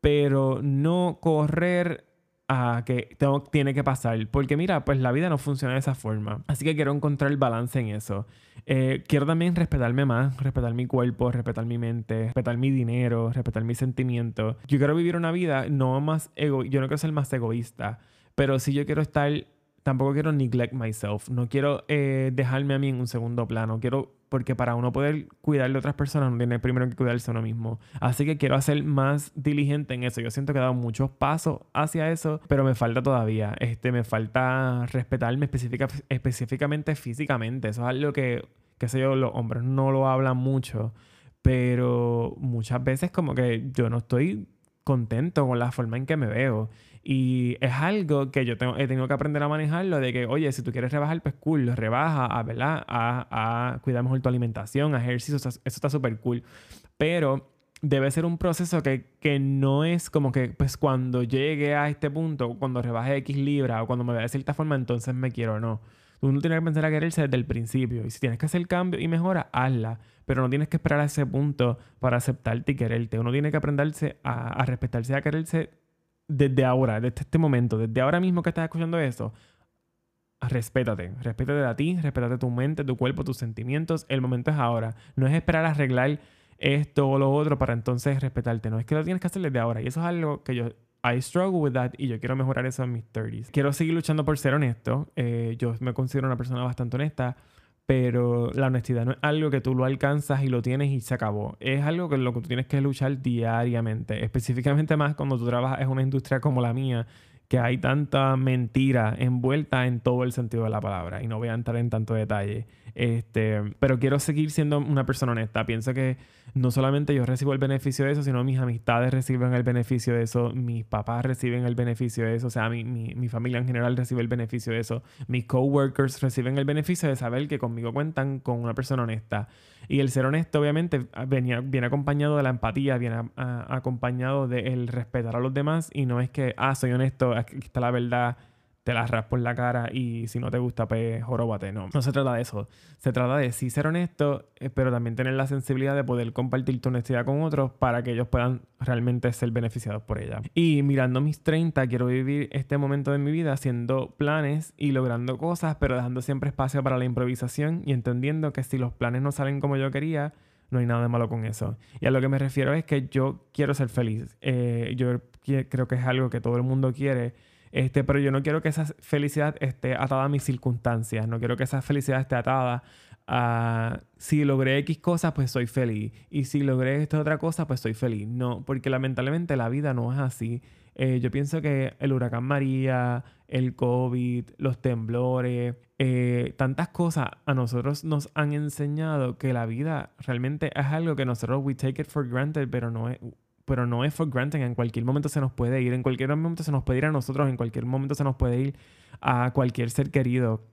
[SPEAKER 1] pero no correr a que tengo, tiene que pasar. Porque mira, pues la vida no funciona de esa forma. Así que quiero encontrar el balance en eso. Eh, quiero también respetarme más, respetar mi cuerpo, respetar mi mente, respetar mi dinero, respetar mis sentimientos. Yo quiero vivir una vida no más ego, yo no quiero ser más egoísta, pero sí yo quiero estar tampoco quiero neglect myself. No quiero eh, dejarme a mí en un segundo plano. Quiero, porque para uno poder cuidar de otras personas, uno tiene primero que cuidarse a uno mismo. Así que quiero hacer más diligente en eso. Yo siento que he dado muchos pasos hacia eso, pero me falta todavía. Este, me falta respetarme específica, específicamente físicamente. Eso es algo que, qué sé yo, los hombres no lo hablan mucho. Pero muchas veces como que yo no estoy contento con la forma en que me veo. Y es algo que yo tengo, he tenido que aprender a manejarlo de que, oye, si tú quieres rebajar, pues cool, rebaja, a, ¿verdad? A, a cuidar mejor tu alimentación, a ejercicio, eso está súper cool. Pero debe ser un proceso que, que, no es como que, pues cuando llegue a este punto, cuando rebaje X libra o cuando me vea de cierta forma, entonces me quiero o no. Uno tiene que pensar a quererse desde el principio. Y si tienes que hacer cambio y mejora, hazla. Pero no tienes que esperar a ese punto para aceptarte y quererte. Uno tiene que aprenderse a, a respetarse y a quererse desde ahora, desde este momento, desde ahora mismo que estás escuchando eso, respétate. Respétate a ti, respétate tu mente, tu cuerpo, tus sentimientos. El momento es ahora. No es esperar a arreglar esto o lo otro para entonces respetarte. No es que lo tienes que hacer desde ahora. Y eso es algo que yo I struggle with that y yo quiero mejorar eso en mis 30s. Quiero seguir luchando por ser honesto. Eh, yo me considero una persona bastante honesta, pero la honestidad no es algo que tú lo alcanzas y lo tienes y se acabó. Es algo con lo que tú tienes que luchar diariamente, específicamente más cuando tú trabajas en una industria como la mía, que hay tanta mentira envuelta en todo el sentido de la palabra y no voy a entrar en tanto detalle. Este, pero quiero seguir siendo una persona honesta. Pienso que no solamente yo recibo el beneficio de eso, sino mis amistades reciben el beneficio de eso, mis papás reciben el beneficio de eso, o sea, mi, mi, mi familia en general recibe el beneficio de eso, mis coworkers reciben el beneficio de saber que conmigo cuentan con una persona honesta. Y el ser honesto, obviamente, venía, viene acompañado de la empatía, viene acompañado del respetar a los demás y no es que, ah, soy honesto, aquí está la verdad te la raspo en la cara y si no te gusta, pues joróbate. No, no se trata de eso. Se trata de sí ser honesto, eh, pero también tener la sensibilidad de poder compartir tu honestidad con otros para que ellos puedan realmente ser beneficiados por ella. Y mirando mis 30, quiero vivir este momento de mi vida haciendo planes y logrando cosas, pero dejando siempre espacio para la improvisación y entendiendo que si los planes no salen como yo quería, no hay nada de malo con eso. Y a lo que me refiero es que yo quiero ser feliz. Eh, yo creo que es algo que todo el mundo quiere este, pero yo no quiero que esa felicidad esté atada a mis circunstancias. No quiero que esa felicidad esté atada a si logré X cosa, pues soy feliz. Y si logré esta otra cosa, pues soy feliz. No, porque lamentablemente la vida no es así. Eh, yo pienso que el huracán María, el COVID, los temblores, eh, tantas cosas a nosotros nos han enseñado que la vida realmente es algo que nosotros we take it for granted, pero no es pero no es for granted. En cualquier momento se nos puede ir, en cualquier momento se nos puede ir a nosotros, en cualquier momento se nos puede ir a cualquier ser querido.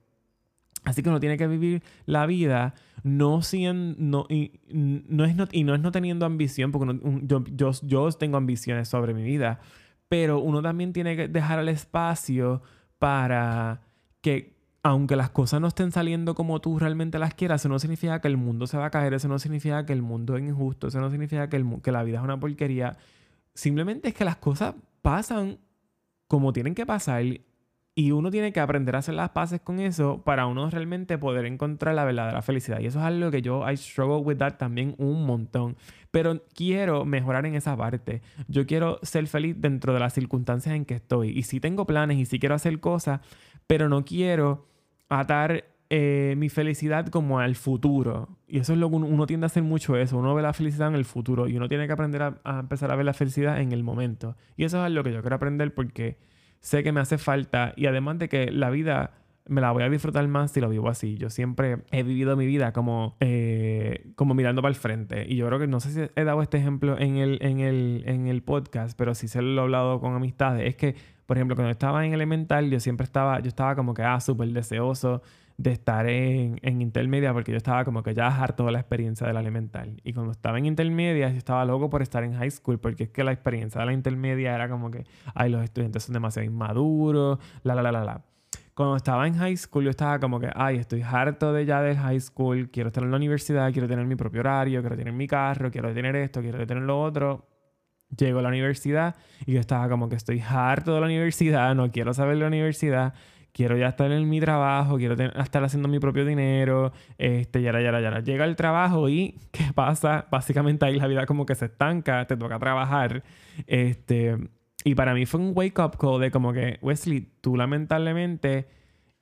[SPEAKER 1] Así que uno tiene que vivir la vida no siendo, no, y, no es no, y no es no teniendo ambición, porque yo, yo, yo tengo ambiciones sobre mi vida, pero uno también tiene que dejar el espacio para que aunque las cosas no estén saliendo como tú realmente las quieras, eso no significa que el mundo se va a caer, eso no significa que el mundo es injusto, eso no significa que, la vida es una porquería. Simplemente es que las cosas pasan como tienen que pasar y uno tiene que aprender a hacer las paces con eso para uno realmente poder encontrar la verdadera felicidad. Y eso es algo que yo, I struggle with that también un montón. Pero quiero mejorar en esa parte. Yo quiero ser feliz dentro de las circunstancias en que estoy. Y sí tengo planes y sí quiero hacer cosas, pero no quiero atar eh, mi felicidad como al futuro. Y eso es lo que uno, tiende a hacer mucho eso. Uno ve la felicidad en el futuro y uno tiene que aprender a, empezar a ver la felicidad en el momento. Y eso es lo que yo quiero aprender porque sé que me hace falta y además de que la vida me la voy a disfrutar más si lo vivo así. Yo siempre he vivido mi vida como, eh, como mirando para el frente. Y yo creo que no sé si he dado este ejemplo en el, en el, en el podcast, pero sí se lo he hablado con amistades. Es que por ejemplo, cuando estaba en elemental, yo siempre estaba, yo estaba como que, ah, súper deseoso de estar en, en, intermedia porque yo estaba como que ya harto de la experiencia de la elemental. Y cuando estaba en intermedia, yo estaba loco por estar en high school porque es que la experiencia de la intermedia era como que, ay, los estudiantes son demasiado inmaduros, la, la, la, la, la. Cuando estaba en high school, yo estaba como que, ay, estoy harto de ya del high school, quiero estar en la universidad, quiero tener mi propio horario, quiero tener mi carro, quiero tener esto, quiero tener lo otro Llego a la universidad y yo estaba como que estoy harto de la universidad, no quiero saber de la universidad, quiero ya estar en mi trabajo, quiero estar haciendo mi propio dinero, este, ya, ya, ya. Llega el trabajo y ¿qué pasa? Básicamente ahí la vida como que se estanca, te toca trabajar, este, y para mí fue un wake up call de como que, Wesley, tú lamentablemente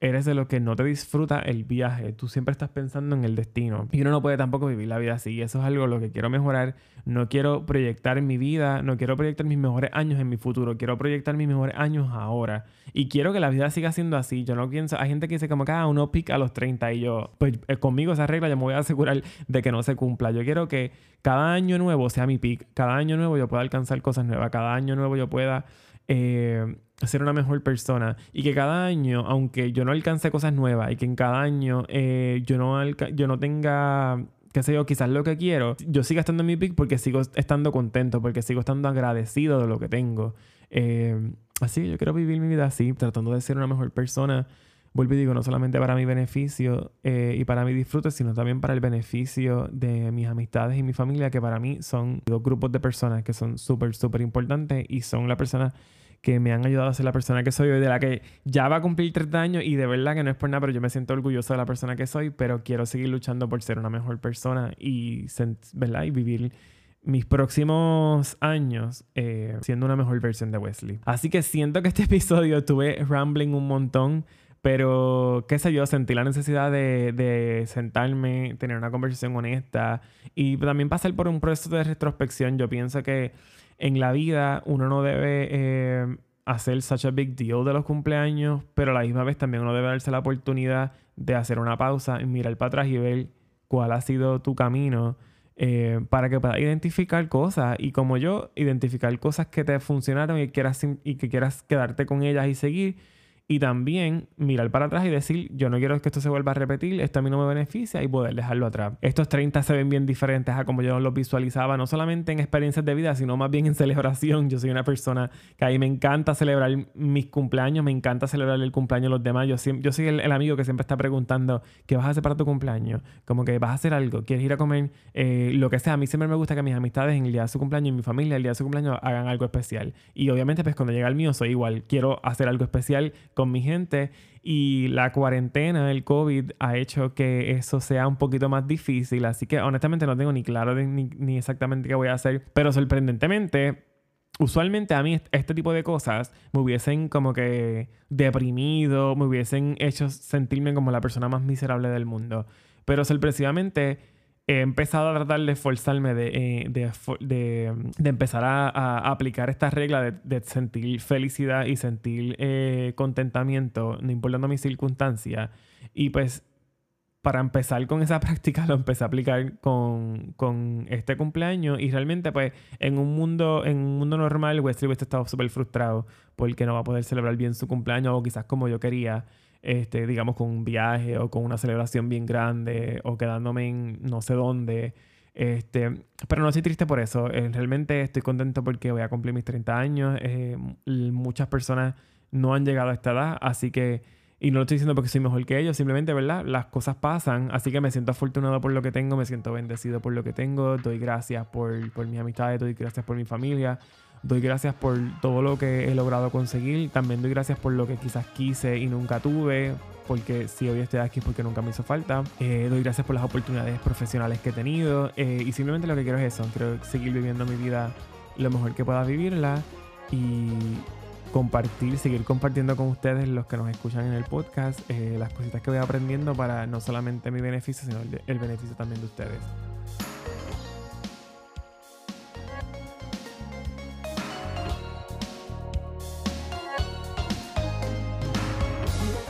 [SPEAKER 1] eres de los que no te disfruta el viaje. Tú siempre estás pensando en el destino. Y uno no puede tampoco vivir la vida así. Eso es algo lo que quiero mejorar. No quiero proyectar mi vida, no quiero proyectar mis mejores años en mi futuro. Quiero proyectar mis mejores años ahora. Y quiero que la vida siga siendo así. Yo no pienso... Hay gente que dice como que ah, uno pica a los 30 y yo... Pues eh, conmigo esa regla yo me voy a asegurar de que no se cumpla. Yo quiero que cada año nuevo sea mi pick. Cada año nuevo yo pueda alcanzar cosas nuevas. Cada año nuevo yo pueda... Eh, ser una mejor persona y que cada año, aunque yo no alcance cosas nuevas y que en cada año eh, yo, no yo no tenga, qué sé yo, quizás lo que quiero, yo siga estando en mi pick porque sigo estando contento, porque sigo estando agradecido de lo que tengo. Eh, así, yo quiero vivir mi vida así, tratando de ser una mejor persona. Vuelvo y digo, no solamente para mi beneficio eh, y para mi disfrute, sino también para el beneficio de mis amistades y mi familia, que para mí son dos grupos de personas que son súper, súper importantes y son la persona que me han ayudado a ser la persona que soy hoy, de la que ya va a cumplir 30 años y de verdad que no es por nada, pero yo me siento orgulloso de la persona que soy, pero quiero seguir luchando por ser una mejor persona y, ¿verdad? y vivir mis próximos años eh, siendo una mejor versión de Wesley. Así que siento que este episodio estuve rambling un montón, Pero, qué sé yo, sentí la necesidad de, sentarme, tener una conversación honesta y también pasar por un proceso de retrospección. Yo pienso que en la vida uno no debe eh, hacer such a big deal de los cumpleaños, pero la misma vez también uno debe darse la oportunidad de hacer una pausa y mirar para atrás y ver cuál ha sido tu camino eh, para que puedas identificar cosas y como yo, identificar cosas que te funcionaron y, quieras, y que quieras quedarte con ellas y seguir y también mirar para atrás y decir, yo no quiero que esto se vuelva a repetir, esto a mí no me beneficia y poder dejarlo atrás. Estos 30 se ven bien diferentes a como yo los visualizaba, no solamente en experiencias de vida, sino más bien en celebración. Yo soy una persona que a mí me encanta celebrar mis cumpleaños, me encanta celebrar el cumpleaños de los demás. Yo, yo soy el, amigo que siempre está preguntando, ¿qué vas a hacer para tu cumpleaños? Como que vas a hacer algo, quieres ir a comer, eh, lo que sea. A mí siempre me gusta que mis amistades en el día de su cumpleaños, en mi familia, el día de su cumpleaños, hagan algo especial. Y obviamente, pues cuando llega el mío, soy igual. Quiero hacer algo especial con mi gente y la cuarentena, el COVID, ha hecho que eso sea un poquito más difícil. Así que honestamente no tengo ni claro ni, exactamente qué voy a hacer. Pero sorprendentemente, usualmente a mí este tipo de cosas me hubiesen como que deprimido, me hubiesen hecho sentirme como la persona más miserable del mundo. Pero sorpresivamente he empezado a tratar de esforzarme de, eh, de, empezar a, aplicar esta regla de, sentir felicidad y sentir eh, contentamiento, no importando mis circunstancias. Y pues para empezar con esa práctica lo empecé a aplicar con, con, este cumpleaños y realmente pues en un mundo en un mundo normal Wesley hubiese estado súper frustrado porque no va a poder celebrar bien su cumpleaños o quizás como yo quería este, digamos, con un viaje o con una celebración bien grande o quedándome en no sé dónde. Este, pero no estoy triste por eso. Eh, realmente estoy contento porque voy a cumplir mis 30 años. Eh, muchas personas no han llegado a esta edad, así que, y no lo estoy diciendo porque soy mejor que ellos, simplemente, ¿verdad? Las cosas pasan, así que me siento afortunado por lo que tengo, me siento bendecido por lo que tengo, doy gracias por, por mis amistades, doy gracias por mi familia, Doy gracias por todo lo que he logrado conseguir. También doy gracias por lo que quizás quise y nunca tuve. Porque si hoy estoy aquí es porque nunca me hizo falta. Eh, doy gracias por las oportunidades profesionales que he tenido. Eh, y simplemente lo que quiero es eso. Quiero seguir viviendo mi vida lo mejor que pueda vivirla. Y compartir, seguir compartiendo con ustedes los que nos escuchan en el podcast, eh, las cositas que voy aprendiendo para no solamente mi beneficio, sino el beneficio también de ustedes.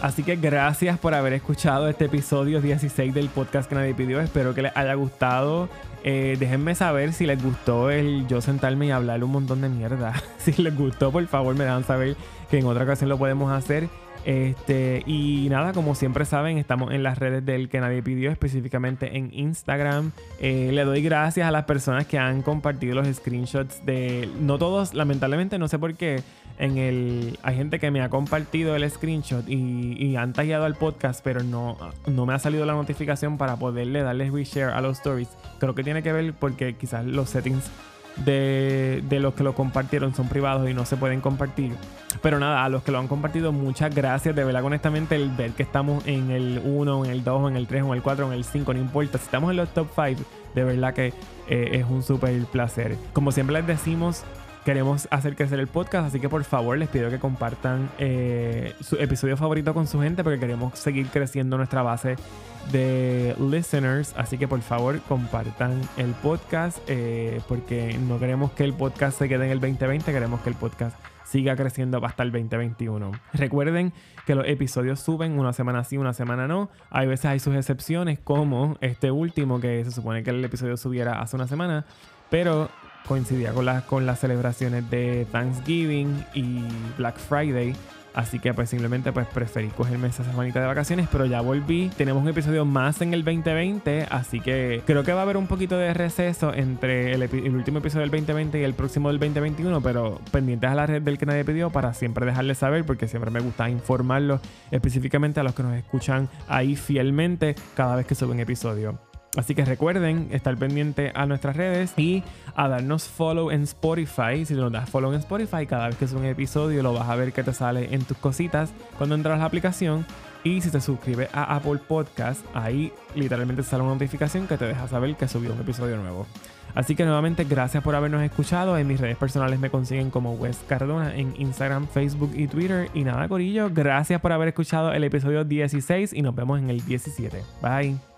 [SPEAKER 1] Así que gracias por haber escuchado este episodio 16 del podcast que nadie pidió. Espero que les haya gustado. Eh, déjenme saber si les gustó el yo sentarme y hablar un montón de mierda. si les gustó, por favor, me dejan saber que en otra ocasión lo podemos hacer. Este, y nada, como siempre saben, estamos en las redes del que nadie pidió, específicamente en Instagram. Eh, le doy gracias a las personas que han compartido los screenshots de. No todos, lamentablemente, no sé por qué en el hay gente que me ha compartido el screenshot y, han tallado al podcast pero no, no me ha salido la notificación para poderle darle reshare a los stories creo que tiene que ver porque quizás los settings de, de, los que lo compartieron son privados y no se pueden compartir. Pero nada, a los que lo han compartido, muchas gracias. De verdad, honestamente, el ver que estamos en el 1, en el 2, en el 3, en el 4, en el 5, no importa. Si estamos en los top 5, de verdad que eh, es un súper placer. Como siempre les decimos, queremos hacer crecer el podcast, así que por favor les pido que compartan eh, su episodio favorito con su gente porque queremos seguir creciendo nuestra base de listeners, así que por favor compartan el podcast eh, porque no queremos que el podcast se quede en el 2020, queremos que el podcast siga creciendo hasta el 2021. Recuerden que los episodios suben una semana sí, una semana no. Hay veces hay sus excepciones como este último que se supone que el episodio subiera hace una semana, pero coincidía con, con las celebraciones de Thanksgiving y Black Friday. Así que pues simplemente pues preferí cogerme esa semanita de vacaciones, pero ya volví. Tenemos un episodio más en el 2020, así que creo que va a haber un poquito de receso entre el, último episodio del 2020 y el próximo del 2021, pero pendientes a la red del que nadie pidió para siempre dejarles saber, porque siempre me gusta informarlos específicamente a los que nos escuchan ahí fielmente cada vez que sube un episodio. Así que recuerden estar pendiente a nuestras redes y a darnos follow en Spotify. Si nos das follow en Spotify, cada vez que es un episodio lo vas a ver que te sale en tus cositas cuando entras a la aplicación. Y si te suscribes a Apple Podcast, ahí literalmente sale una notificación que te deja saber que subió un episodio nuevo. Así que nuevamente gracias por habernos escuchado. En mis redes personales me consiguen como Wes Cardona en Instagram, Facebook y Twitter. Y nada, Corillo, gracias por haber escuchado el episodio 16 y nos vemos en el 17. Bye.